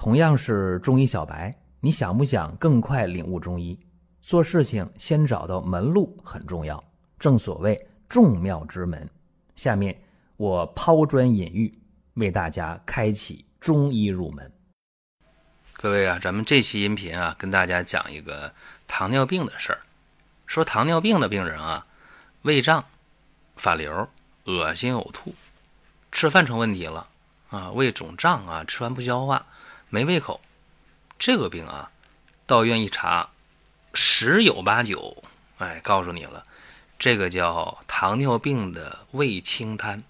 同样是中医小白，你想不想更快领悟中医？做事情先找到门路很重要，正所谓众妙之门。下面我抛砖引玉，为大家开启中医入门。各位啊，咱们这期音频啊，跟大家讲一个糖尿病的事儿。说糖尿病的病人啊，胃胀、反流、恶心、呕吐，吃饭成问题了啊，胃肿胀啊，吃完不消化，没胃口。这个病啊，到医院一查，十有八九，哎，告诉你了，这个叫糖尿病的胃轻瘫。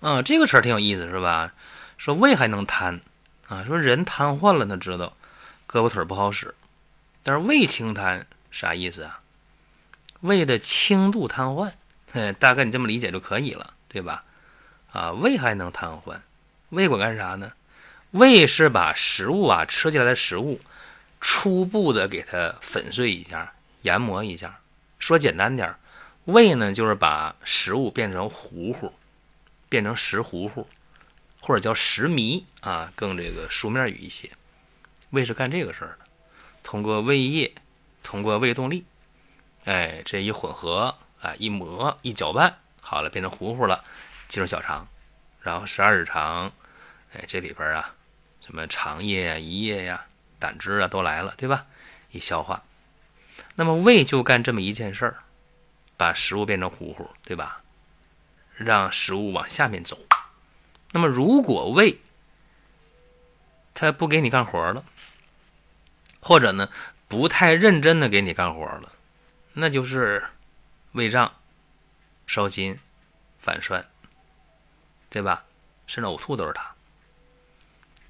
啊，这个词儿挺有意思，是吧？说胃还能瘫。啊，说人瘫痪了，他知道胳膊腿不好使，但是胃轻瘫啥意思啊？胃的轻度瘫痪，大概你这么理解就可以了，对吧？啊，胃还能瘫痪，胃管干啥呢？胃是把食物啊吃进来的食物，初步的给它粉碎一下，研磨一下。说简单点胃呢就是把食物变成糊糊，变成食糊糊。或者叫食糜啊，更这个书面语一些。胃是干这个事儿的，通过胃液，通过胃动力，哎，这一混合啊，一磨一搅拌，好了，变成糊糊了，进入小肠，然后十二指肠，哎，这里边啊，什么肠液呀、胰液呀、胆汁啊都来了，对吧？一消化，那么胃就干这么一件事儿，把食物变成糊糊，对吧？让食物往下面走。那么，如果胃他不给你干活了，或者呢不太认真的给你干活了，那就是胃胀、烧心、反酸，对吧？甚至呕吐都是它。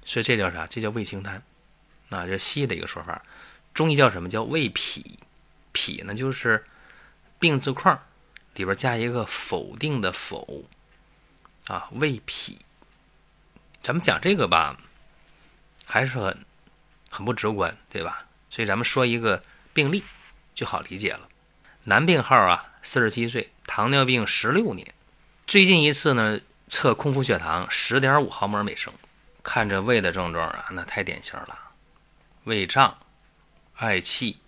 所以这叫啥？这叫胃轻瘫。啊，这西医的一个说法，中医叫什么叫胃脾。脾呢就是病字框里边加一个否定的否啊，胃脾。咱们讲这个吧，还是很很不直观，对吧？所以咱们说一个病例就好理解了。男病号啊，四十七岁，糖尿病十六年，最近一次呢测空腹血糖十点五毫摩尔每升，看着胃的症状啊，那太典型了：胃胀、嗳气、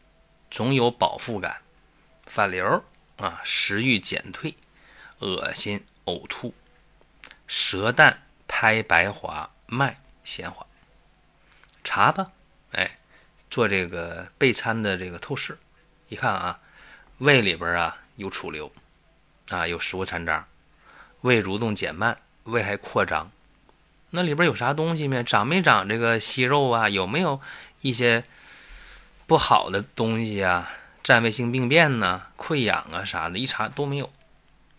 总有饱腹感、反流啊、食欲减退、恶心、呕吐、舌淡。苔白滑，脉弦滑，查吧，哎，做这个备餐的这个透视，一看啊，胃里边啊有储留，啊有食物残渣，胃蠕动减慢，胃还扩张，那里边有啥东西没？长没长这个息肉啊？有没有一些不好的东西啊？占位性病变呢？溃疡啊啥的，一查都没有，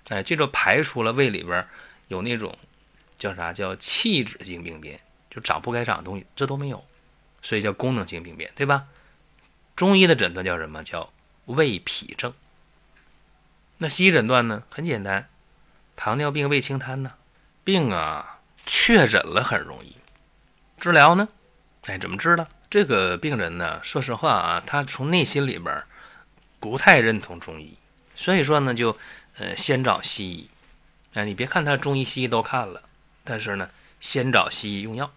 哎，这就排除了胃里边有那种。叫啥？叫器质性病变，就长不该长的东西，这都没有，所以叫功能性病变，对吧？中医的诊断叫什么？叫胃脾症。那西医诊断呢？很简单，糖尿病胃轻瘫呢。病啊，确诊了很容易，治疗呢？哎，怎么治的？这个病人呢，说实话啊，他从内心里边不太认同中医，所以说呢，就呃先找西医。哎，你别看他中医西医都看了。但是呢，先找西医用药，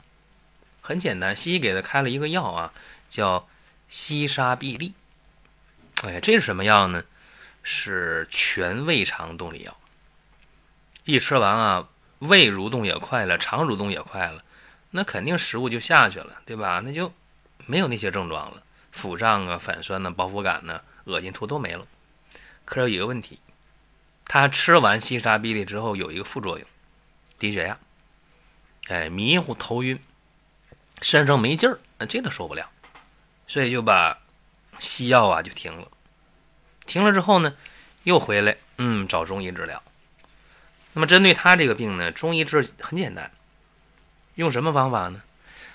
很简单，西医给他开了一个药啊，叫西沙必利。哎，这是什么药呢？是全胃肠动力药。一吃完啊，胃蠕动也快了，肠蠕动也快了，那肯定食物就下去了，对吧？那就没有那些症状了，腹胀啊、反酸呢、饱腹感呢、恶心吐都没了。可有一个问题，他吃完西沙必利之后有一个副作用，低血压。哎，迷糊、头晕，身上没劲儿，那这都受不了，所以就把西药啊就停了。停了之后呢，又回来，嗯，找中医治疗。那么针对他这个病呢，中医治很简单，用什么方法呢？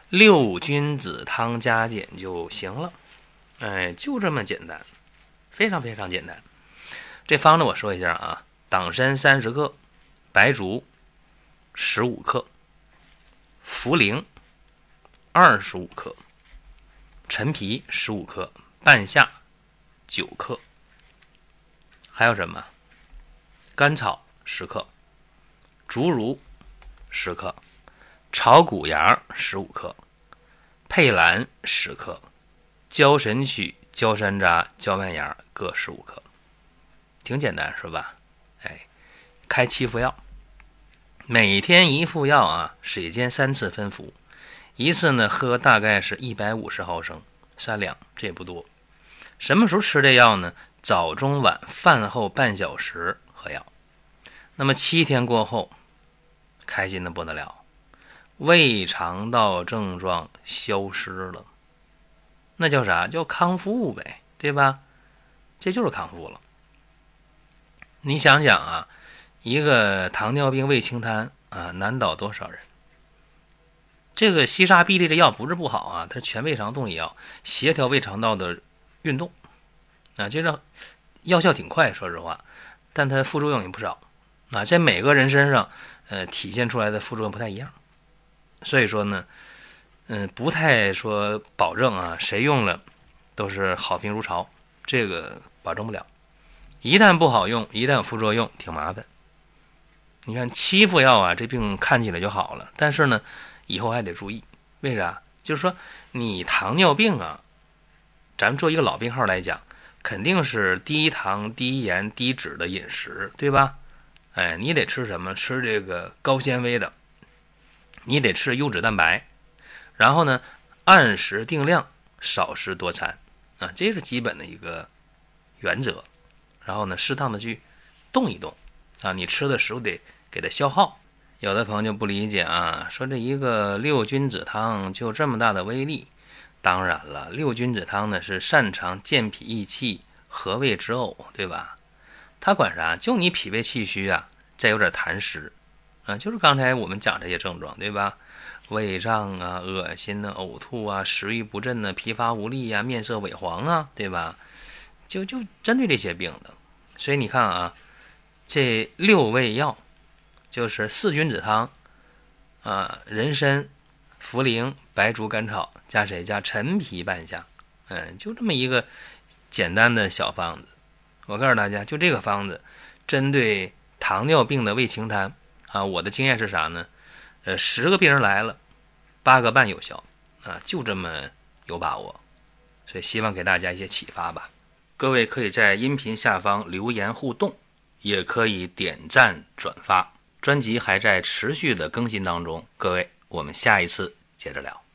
六君子汤加减就行了。哎，就这么简单，非常非常简单。这方子我说一下啊：党参三十克，白术十五克。茯苓二十五克，陈皮十五克，半夏九克，还有什么？甘草十克，竹茹十克，炒谷芽十五克，佩兰十克，焦神曲、焦山楂、焦麦芽各十五克，挺简单是吧？哎，开七副药，每天一副药啊，水煎三次分服，一次呢喝大概是一百五十毫升，三两，这也不多。什么时候吃这药呢？早中晚饭后半小时喝药。那么七天过后，开心的不得了，胃肠道症状消失了，那叫啥？叫康复呗，对吧？这就是康复了。你想想啊，一个糖尿病胃清瘫啊，难倒多少人？这个西沙必利的药不是不好啊，它是全胃肠动力药，协调胃肠道的运动啊，这个药效挺快，说实话，但它副作用也不少。啊，在每个人身上，呃，体现出来的副作用不太一样，所以说呢，嗯，不太说保证啊，谁用了都是好评如潮，这个保证不了。一旦不好用，一旦有副作用，挺麻烦。你看七副药啊，这病看起来就好了，但是呢，以后还得注意，为啥？就是说你糖尿病啊，咱们做一个老病号来讲，肯定是低糖、低盐、低脂的饮食，对吧？哎，你得吃什么？吃这个高纤维的，你得吃优质蛋白，然后呢，按时定量，少食多餐，啊，这是基本的一个原则。然后呢，适当的去动一动，啊，你吃的食物得给它消耗。有的朋友就不理解啊，说这一个六君子汤就这么大的威力？当然了，六君子汤呢是擅长健脾益气、和胃止呕，对吧？他管啥？就你脾胃气虚啊，再有点痰湿，啊，就是刚才我们讲这些症状，对吧？胃胀啊、恶心呐、呕吐啊、食欲不振呐、疲乏无力呀、面色萎黄啊，对吧？就就针对这些病的。所以你看啊，这六味药就是四君子汤啊，人参、茯苓、白术、甘草加谁？加陈皮半夏，嗯，就这么一个简单的小方子。我告诉大家，就这个方子，针对糖尿病的胃清痰啊，我的经验是啥呢？呃，十个病人来了，八个半有效啊，就这么有把握。所以希望给大家一些启发吧。各位可以在音频下方留言互动，也可以点赞转发。专辑还在持续的更新当中，各位，我们下一次接着聊。